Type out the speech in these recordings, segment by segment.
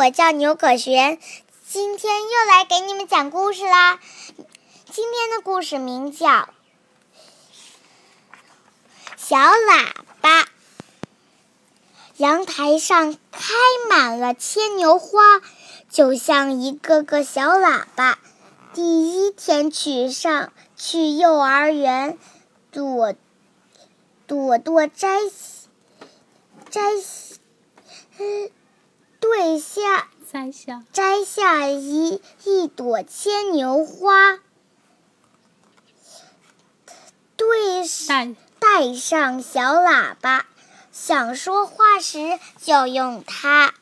我叫牛可璇，今天又来给你们讲故事啦。今天的故事名叫《小喇叭》。阳台上开满了牵牛花，就像一个个小喇叭。第一天去上去幼儿园，朵朵朵摘摘，对下摘下摘下一一朵牵牛花，对带带上小喇叭，想说话时就用它。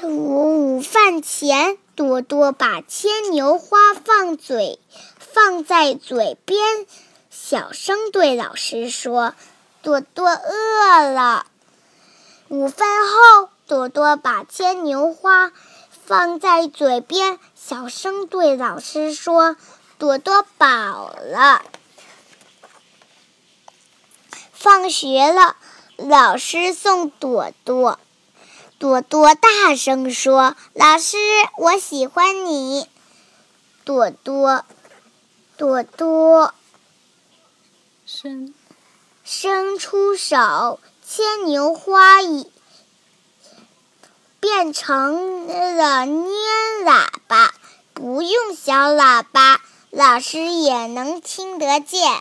午午饭前，多多把牵牛花放嘴放在嘴边，小声对老师说：“多多饿了。”午饭后，多多把牵牛花放在嘴边，小声对老师说：“朵朵饱了。”放学了，老师送朵朵。朵朵大声说：“老师，我喜欢你。”朵朵，朵朵伸伸出手，牵牛花已变成了捏喇叭，不用小喇叭，老师也能听得见。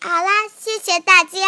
好啦，谢谢大家。